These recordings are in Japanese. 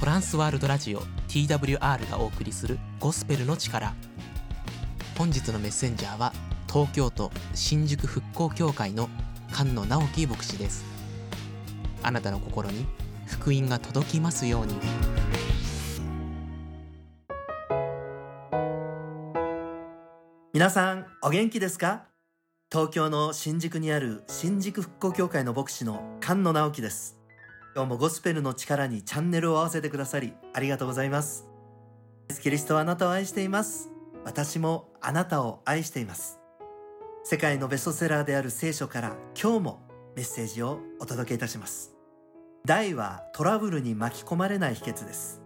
トランスワールドラジオ TWR がお送りするゴスペルの力。本日のメッセンジャーは東京都新宿復興協会の菅野直樹牧師です。あなたの心に福音が届きますように。皆さんお元気ですか？東京の新宿にある新宿復興協会の牧師の菅野直樹です。今日もゴスペルの力にチャンネルを合わせてくださりありがとうございます。キリストはあなたを愛しています。私もあなたを愛しています。世界のベストセラーである聖書から今日もメッセージをお届けいたします。題はトラブルに巻き込まれない秘訣です。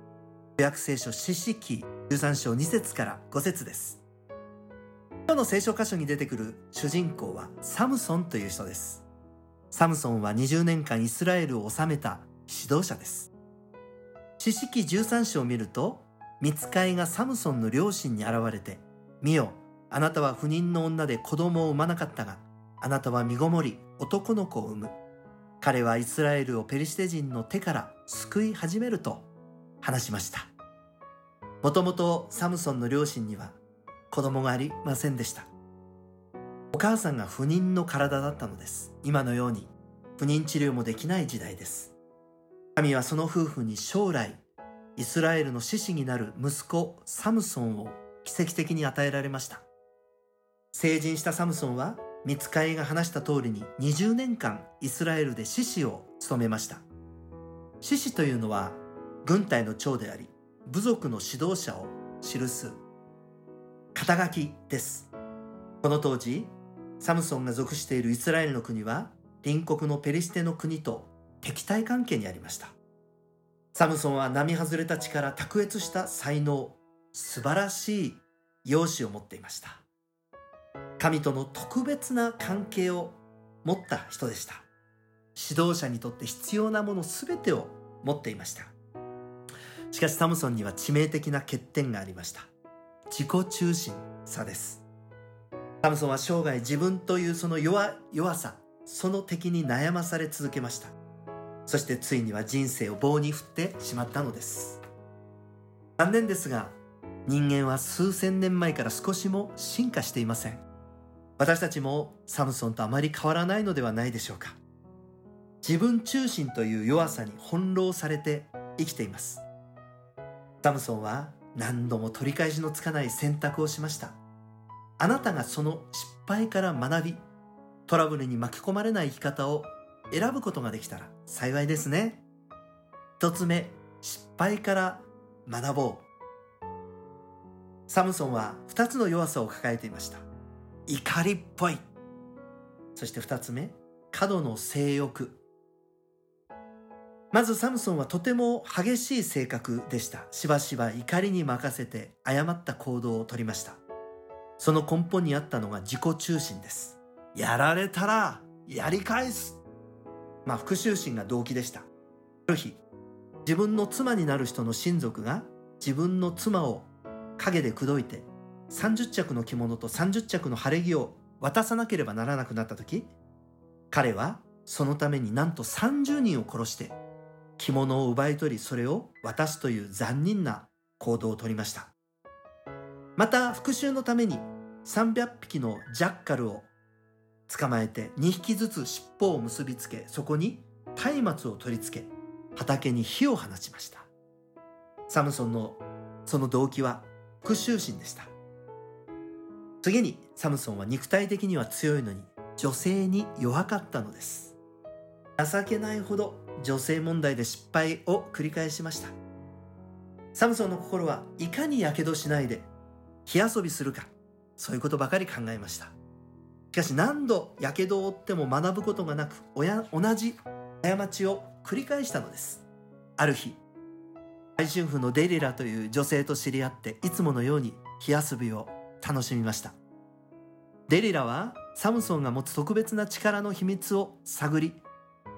約聖書四式13章2節から5節です。今日の聖書箇所に出てくる主人公はサムソンという人です。サムソンは20年間イスラエルを治めた指導者です。四式13章を見ると、見つかいがサムソンの両親に現れて、見よ、あなたは不妊の女で子供を産まなかったが、あなたは身ごもり、男の子を産む。彼はイスラエルをペリシテ人の手から救い始めると話しました。もともとサムソンの両親には子供がありませんでした。お母さんが不妊の体だったのです。今のように不妊治療もできない時代です。神はその夫婦に将来、イスラエルの獅子になる息子サムソンを奇跡的に与えられました。成人したサムソンは、見つかいが話した通りに20年間イスラエルで獅子を務めました。獅子というのは軍隊の長であり、部族の指導者を記す肩書きです。この当時、サムソンが属しているイスラエルの国は隣国のペリシテの国と敵対関係にありました。サムソンは並外れた力卓越した才能素晴らしい容姿を持っていました。神との特別な関係を持った人でした。指導者にとって必要なもの全てを持っていました。しかしサムソンには致命的な欠点がありました。自己中心さです。サムソンは生涯自分というその弱弱さその敵に悩まされ続けました。そしてついには人生を棒に振ってしまったのです。残念ですが人間は数千年前から少しも進化していません。私たちもサムソンとあまり変わらないのではないでしょうか。自分中心という弱さに翻弄されて生きています。サムソンは何度も取り返しのつかない選択をしました。あなたがその失敗から学び、トラブルに巻き込まれない生き方を選ぶことができたら幸いですね。一つ目、失敗から学ぼう。サムソンは二つの弱さを抱えていました。怒りっぽい。そして二つ目、過度の性欲。まずサムソンはとても激しい性格でした。しばしば怒りに任せて誤った行動をとりました。その根本にあったのが自己中心です。やられたら、やり返す。まあ、復讐心が動機でした。ある日、自分の妻になる人の親族が自分の妻を陰で口説いて30着の着物と30着の晴れ着を渡さなければならなくなった時、彼はそのためになんと30人を殺して着物を奪い取りそれを渡すという残忍な行動をとりました。また復讐のために300匹のジャッカルを捕まえて2匹ずつ尻尾を結びつけそこに松明を取り付け畑に火を放ちました。サムソンのその動機は復讐心でした。次にサムソンは肉体的には強いのに女性に弱かったのです。情けないほど女性問題で失敗を繰り返しました。サムソンの心はいかに火傷しないで火遊びするか。そういうことばかり考えました。しかし何度やけどを負っても学ぶことがなく親同じ過ちを繰り返したのです。ある日大春婦のデリラという女性と知り合っていつものように火遊びを楽しみました。デリラはサムソンが持つ特別な力の秘密を探り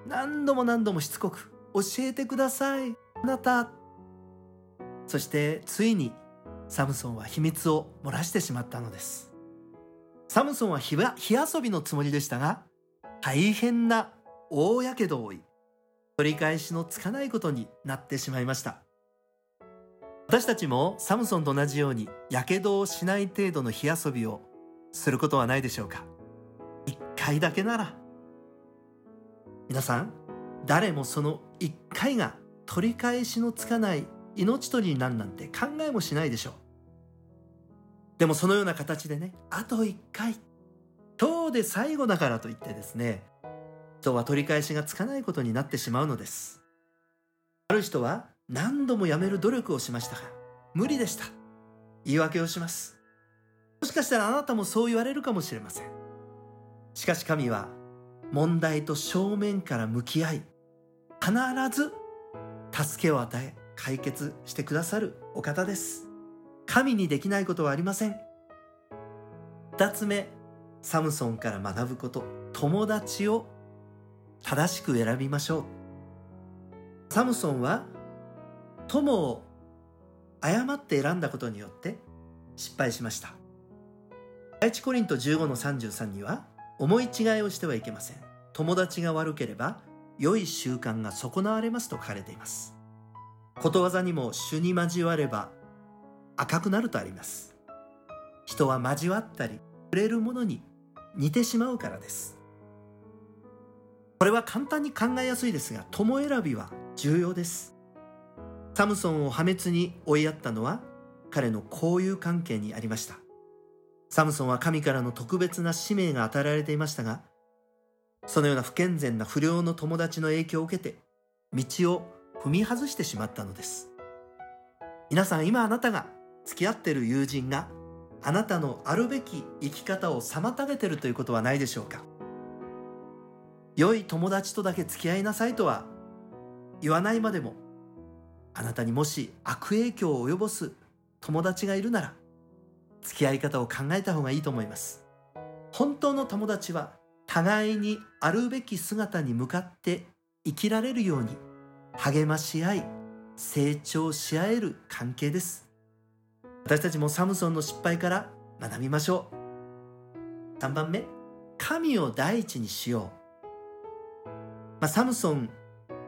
何度も何度もしつこく教えてくださいあなた。そしてついにサムソンは秘密を漏らしてしまったのです。サムソンは火遊びのつもりでしたが大変な大やけどを負い取り返しのつかないことになってしまいました。私たちもサムソンと同じようにやけどをしない程度の火遊びをすることはないでしょうか。一回だけなら。皆さん誰もその一回が取り返しのつかない命取りになるなんて考えもしないでしょう。でもそのような形でねあと一回今日で最後だからといってですね人は取り返しがつかないことになってしまうのです。ある人は何度もやめる努力をしましたが無理でした。言い訳をします。もしかしたらあなたもそう言われるかもしれません。しかし神は問題と正面から向き合い必ず助けを与え解決してくださるお方です。神にできないことはありません。二つ目サムソンから学ぶこと。友達を正しく選びましょう。サムソンは友を誤って選んだことによって失敗しました。第一コリント15の33には思い違いをしてはいけません。友達が悪ければ良い習慣が損なわれますと書かれています。ことわざにも主に交われば赤くなるとあります。人は交わったり触れるものに似てしまうからです。これは簡単に考えやすいですが友選びは重要です。サムソンを破滅に追いやったのは彼の交友関係にありました。サムソンは神からの特別な使命が与えられていましたがそのような不健全な不良の友達の影響を受けて道を踏み外してしまったのです。皆さん今あなたが付き合っている友人があなたのあるべき生き方を妨げているということはないでしょうか。良い友達とだけ付き合いなさいとは言わないまでもあなたにもし悪影響を及ぼす友達がいるなら付き合い方を考えた方がいいと思います。本当の友達は互いにあるべき姿に向かって生きられるように励まし合い成長し合える関係です。私たちもサムソンの失敗から学びましょう。3番目神を第一にしよう、まあ、サムソン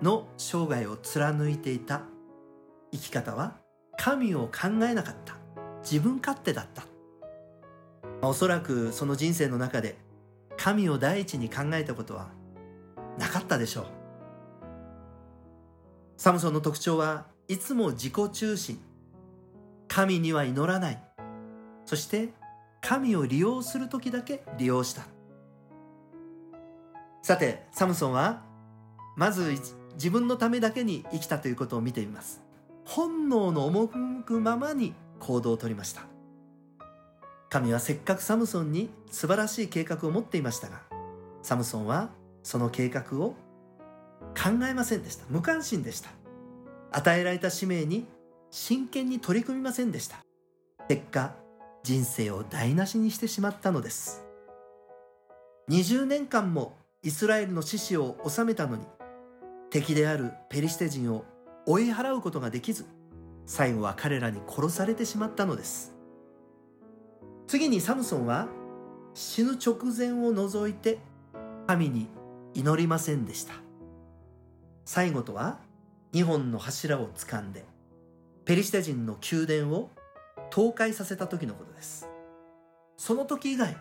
の生涯を貫いていた生き方は神を考えなかった。自分勝手だった、まあ、おそらくその人生の中で神を第一に考えたことはなかったでしょう。サムソンの特徴はいつも自己中心。神には祈らない。そして神を利用する時だけ利用した。さてサムソンはまず自分のためだけに生きたということを見てみます。本能の赴くままに行動をとりました。神はせっかくサムソンに素晴らしい計画を持っていましたがサムソンはその計画を考えませんでした。無関心でした。与えられた使命に真剣に取り組みませんでした。結果人生を台無しにしてしまったのです。20年間もイスラエルの獅子を治めたのに敵であるペリシテ人を追い払うことができず最後は彼らに殺されてしまったのです。次にサムソンは死ぬ直前を除いて神に祈りませんでした。最後とは2本の柱を掴んでペリシテ人の宮殿を倒壊させた時のことです。その時以外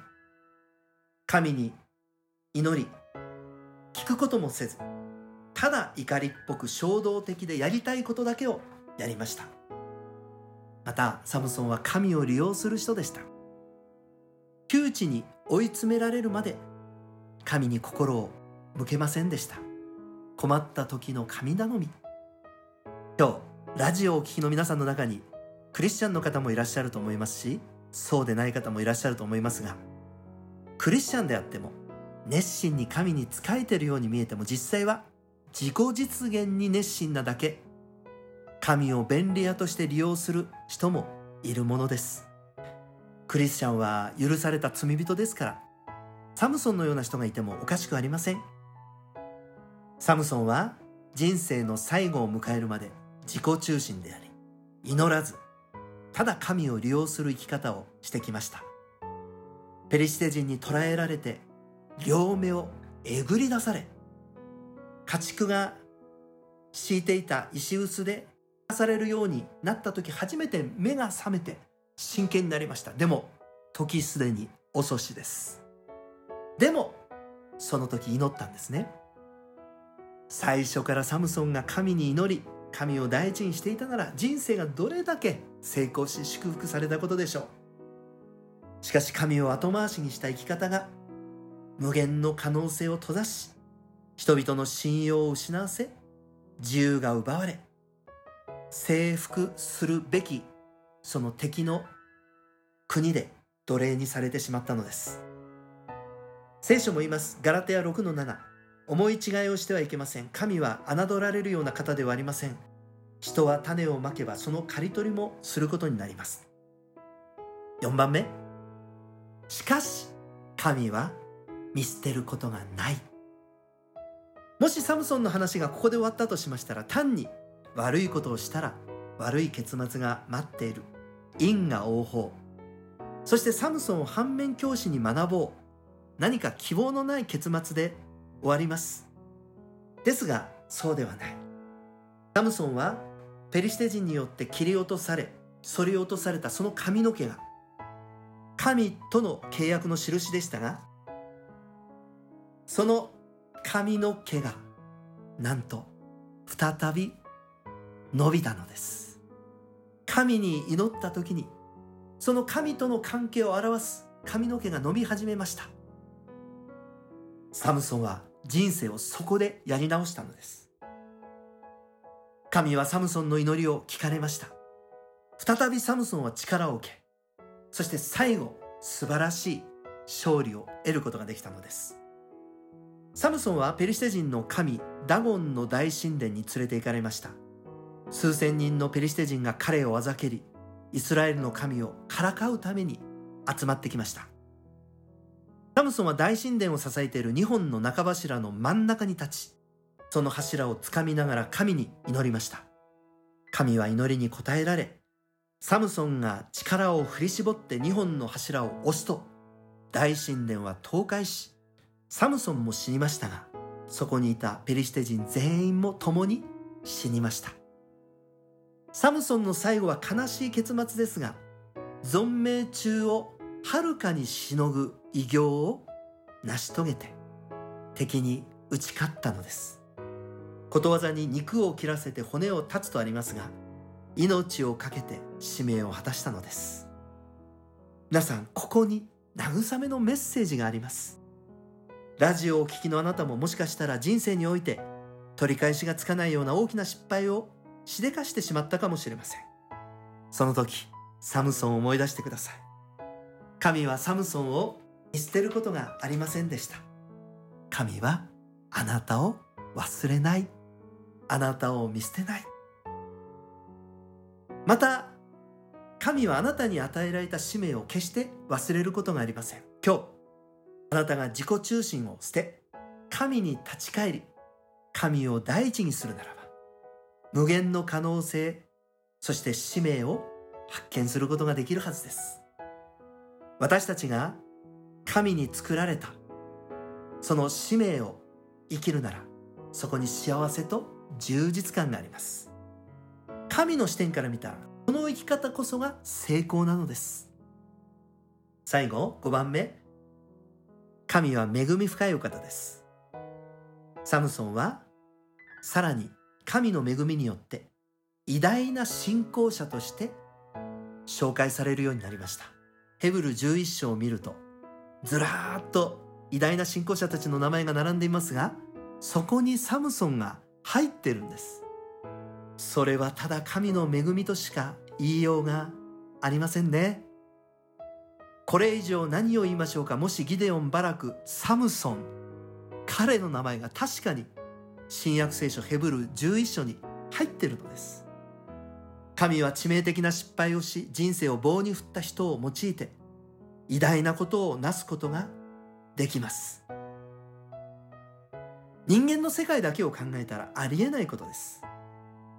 神に祈り聞くこともせずただ怒りっぽく衝動的でやりたいことだけをやりました。またサムソンは神を利用する人でした。窮地に追い詰められるまで神に心を向けませんでした。困った時の神頼み。今日ラジオをお聴きの皆さんの中にクリスチャンの方もいらっしゃると思いますしそうでない方もいらっしゃると思いますがクリスチャンであっても熱心に神に仕えているように見えても実際は自己実現に熱心なだけ神を便利屋として利用する人もいるものです。クリスチャンは許された罪人ですからサムソンのような人がいてもおかしくありません。サムソンは人生の最後を迎えるまで自己中心であり祈らずただ神を利用する生き方をしてきました。ペリシテ人に捕らえられて両目をえぐり出され家畜が敷いていた石臼でされるようになった時初めて目が覚めて真剣になりました。でも時すでに遅しです。でもその時祈ったんですね。最初からサムソンが神に祈り神を大事にしていたなら人生がどれだけ成功し祝福されたことでしょう。しかし神を後回しにした生き方が無限の可能性を閉ざし人々の信用を失わせ自由が奪われ征服するべきその敵の国で奴隷にされてしまったのです。聖書も言います。ガラテヤ6の7思い違いをしてはいけません。神は侮られるような方ではありません。人は種をまけばその刈り取りもすることになります。4番目。しかし神は見捨てることがない。もしサムソンの話がここで終わったとしましたら単に悪いことをしたら悪い結末が待っている。因果応報。そしてサムソンを反面教師に学ぼう。何か希望のない結末で終わります。ですがそうではない。サムソンはペリシテ人によって切り落とされ剃り落とされたその髪の毛が神との契約の印でしたがその髪の毛がなんと再び伸びたのです。神に祈った時にその神との関係を表す髪の毛が伸び始めました。サムソンは人生をそこでやり直したのです。神はサムソンの祈りを聞かれました。再びサムソンは力を受けそして最後素晴らしい勝利を得ることができたのです。サムソンはペリシテ人の神ダゴンの大神殿に連れて行かれました。数千人のペリシテ人が彼をあざけりイスラエルの神をからかうために集まってきました。サムソンは大神殿を支えている2本の中柱の真ん中に立ちその柱をつかみながら神に祈りました。神は祈りに応えられサムソンが力を振り絞って2本の柱を押すと大神殿は倒壊しサムソンも死にましたがそこにいたペリシテ人全員も共に死にました。サムソンの最後は悲しい結末ですが存命中をはるかにしのぐ偉業を成し遂げて敵に打ち勝ったのです。ことわざに肉を切らせて骨を断つとありますが命を懸けて使命を果たしたのです。皆さんここに慰めのメッセージがあります。ラジオをお聞きのあなたももしかしたら人生において取り返しがつかないような大きな失敗をしでかしてしまったかもしれません。その時サムソンを思い出してください。神はサムソンを見捨てることがありませんでした。神はあなたを忘れない。あなたを見捨てない。また神はあなたに与えられた使命を決して忘れることがありません。今日あなたが自己中心を捨て神に立ち返り神を第一にするならば無限の可能性そして使命を発見することができるはずです。私たちが神に作られた。その使命を生きるならそこに幸せと充実感があります。神の視点から見たこの生き方こそが成功なのです。最後5番目。神は恵み深いお方です。サムソンはさらに神の恵みによって偉大な信仰者として紹介されるようになりました。ヘブル11章を見るとずらーっと偉大な信仰者たちの名前が並んでいますがそこにサムソンが入ってるんです。それはただ神の恵みとしか言いようがありませんね。これ以上何を言いましょうか。もしギデオン・バラクサムソン彼の名前が確かに新約聖書ヘブル11章に入ってるのです。神は致命的な失敗をし人生を棒に振った人を用いて偉大なことをなすことができます。人間の世界だけを考えたらありえないことです。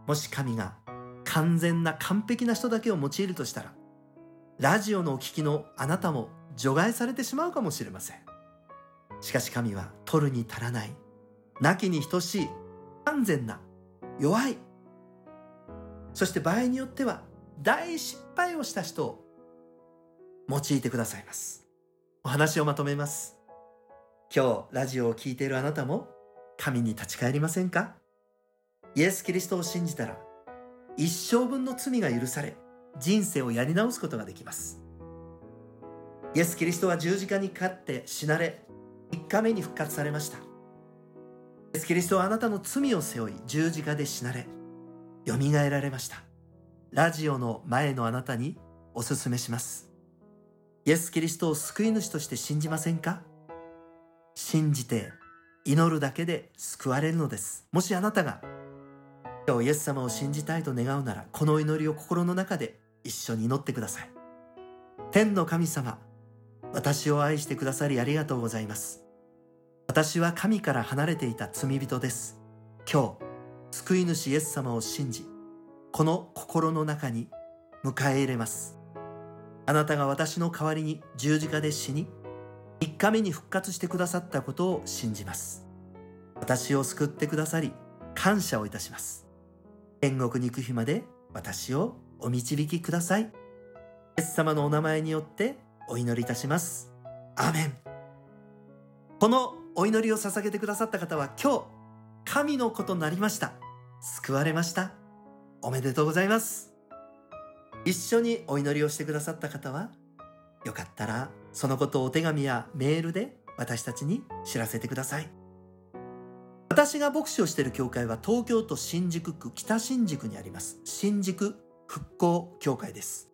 もし神が完全な完璧な人だけを用いるとしたらラジオのお聞きのあなたも除外されてしまうかもしれません。しかし神は取るに足らない。亡きに等しい完全な弱いそして場合によっては大失敗をした人を用いてくださいます。お話をまとめます。今日ラジオを聴いているあなたも神に立ち返りませんか？イエス・キリストを信じたら一生分の罪が許され人生をやり直すことができます。イエス・キリストは十字架にかかって死なれ3日目に復活されました。イエス・キリストはあなたの罪を背負い十字架で死なれよみがえられました。ラジオの前のあなたにお勧めします。イエス・キリストを救い主として信じませんか？信じて祈るだけで救われるのです。もしあなたが今日イエス様を信じたいと願うならこの祈りを心の中で一緒に祈ってください。天の神様私を愛してくださりありがとうございます。私は神から離れていた罪人です。今日救い主イエス様を信じこの心の中に迎え入れます。あなたが私の代わりに十字架で死に3日目に復活してくださったことを信じます。私を救ってくださり感謝をいたします。天国に行く日まで私をお導きください。イエス様のお名前によってお祈りいたします。アーメン。このお祈りを捧げてくださった方は今日神の子となりました。救われました。おめでとうございます。一緒にお祈りをしてくださった方はよかったらそのことをお手紙やメールで私たちに知らせてください。私が牧師をしている教会は東京都新宿区北新宿にあります。新宿復興協会です。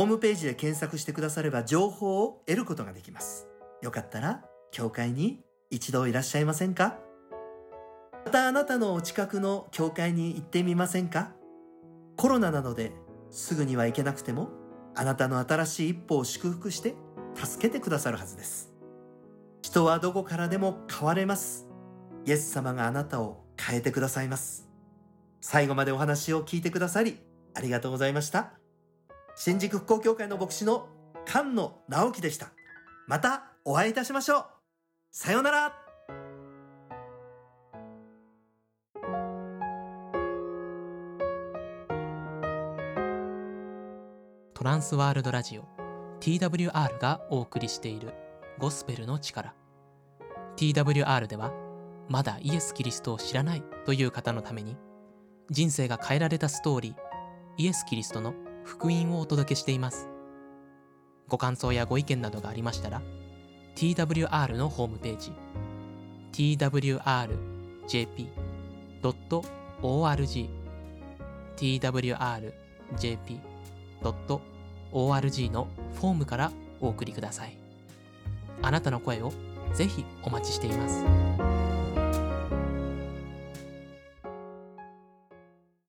ホームページで検索してくだされば情報を得ることができます。よかったら教会に一度いらっしゃいませんか？またあなたのお近くの教会に行ってみませんか？コロナなのですぐには行けなくてもあなたの新しい一歩を祝福して助けてくださるはずです。人はどこからでも変われます。イエス様があなたを変えてくださいます。最後までお話を聞いてくださりありがとうございました。新宿復興協会の牧師の菅野直樹でした。またお会いいたしましょう。さようなら。トランスワールドラジオ TWR がお送りしているゴスペルの力。TWR ではまだイエス・キリストを知らないという方のために人生が変えられたストーリーイエス・キリストの福音をお届けしています。ご感想やご意見などがありましたら TWR のホームページ twrjp.org twrjp.org ORG のフォームからお送りください。あなたの声をぜひお待ちしています。